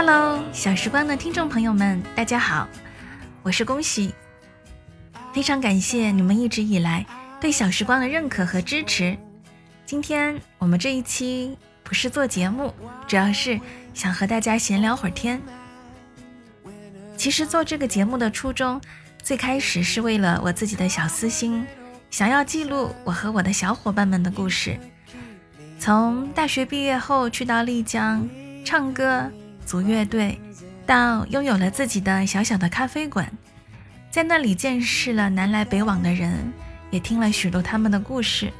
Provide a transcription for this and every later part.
Hello，小时光的听众朋友们，大家好，我是恭喜，非常感谢你们一直以来对小时光的认可和支持。今天我们这一期不是做节目，主要是想和大家闲聊会儿天。其实做这个节目的初衷，最开始是为了我自己的小私心，想要记录我和我的小伙伴们的故事。从大学毕业后去到丽江唱歌。组乐队，到拥有了自己的小小的咖啡馆，在那里见识了南来北往的人，也听了许多他们的故事。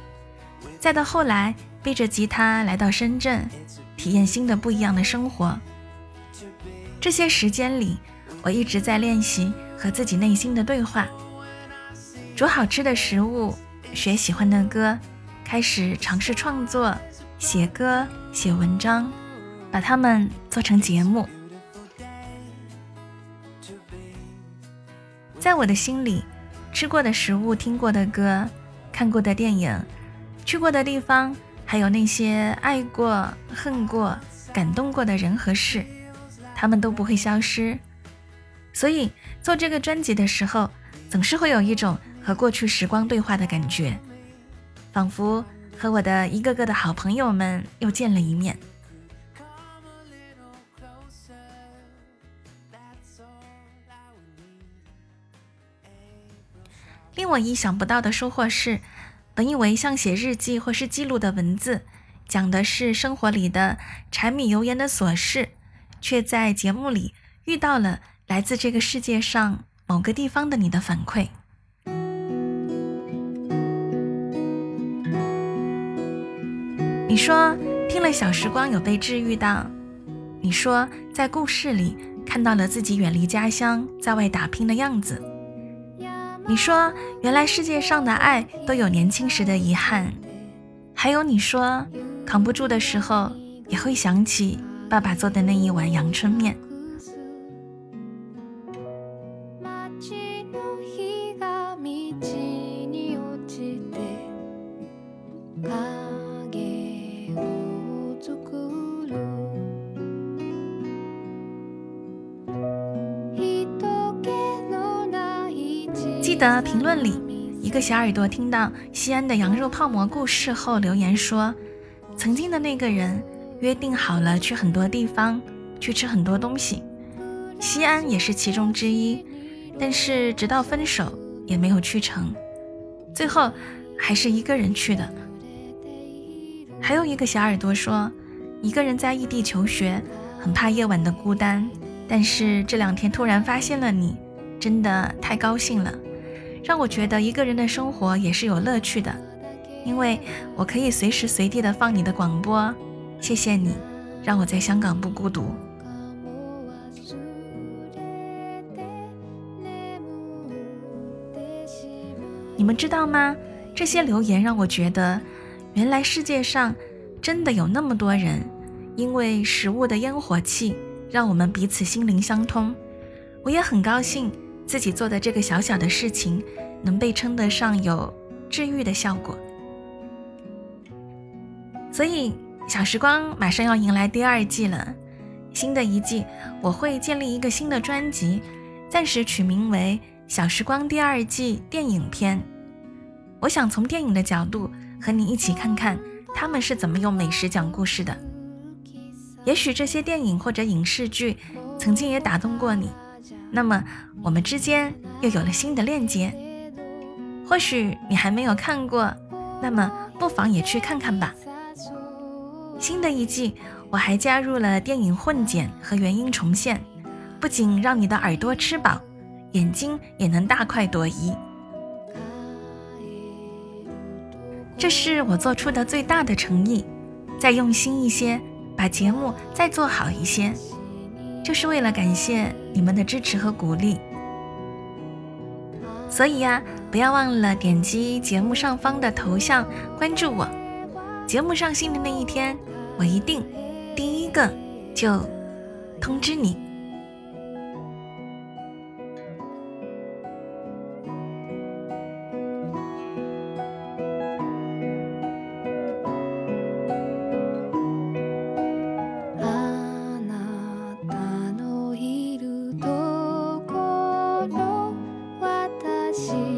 再到后来，背着吉他来到深圳，体验新的不一样的生活。这些时间里，我一直在练习和自己内心的对话，煮好吃的食物，学喜欢的歌，开始尝试创作，写歌，写文章。把它们做成节目，在我的心里，吃过的食物、听过的歌、看过的电影、去过的地方，还有那些爱过、恨过、感动过的人和事，他们都不会消失。所以做这个专辑的时候，总是会有一种和过去时光对话的感觉，仿佛和我的一个个的好朋友们又见了一面。令我意想不到的收获是，本以为像写日记或是记录的文字，讲的是生活里的柴米油盐的琐事，却在节目里遇到了来自这个世界上某个地方的你的反馈。你说听了小时光有被治愈到，你说在故事里看到了自己远离家乡在外打拼的样子。你说，原来世界上的爱都有年轻时的遗憾，还有你说，扛不住的时候也会想起爸爸做的那一碗阳春面。记得评论里，一个小耳朵听到西安的羊肉泡馍故事后留言说：“曾经的那个人约定好了去很多地方，去吃很多东西，西安也是其中之一。但是直到分手也没有去成，最后还是一个人去的。”还有一个小耳朵说：“一个人在异地求学，很怕夜晚的孤单，但是这两天突然发现了你，真的太高兴了。”让我觉得一个人的生活也是有乐趣的，因为我可以随时随地的放你的广播。谢谢你，让我在香港不孤独。你们知道吗？这些留言让我觉得，原来世界上真的有那么多人，因为食物的烟火气，让我们彼此心灵相通。我也很高兴。自己做的这个小小的事情，能被称得上有治愈的效果。所以，小时光马上要迎来第二季了。新的一季，我会建立一个新的专辑，暂时取名为《小时光第二季电影篇》。我想从电影的角度和你一起看看他们是怎么用美食讲故事的。也许这些电影或者影视剧曾经也打动过你。那么我们之间又有了新的链接。或许你还没有看过，那么不妨也去看看吧。新的一季，我还加入了电影混剪和原音重现，不仅让你的耳朵吃饱，眼睛也能大快朵颐。这是我做出的最大的诚意，再用心一些，把节目再做好一些。就是为了感谢你们的支持和鼓励，所以呀，不要忘了点击节目上方的头像关注我。节目上新的那一天，我一定第一个就通知你。起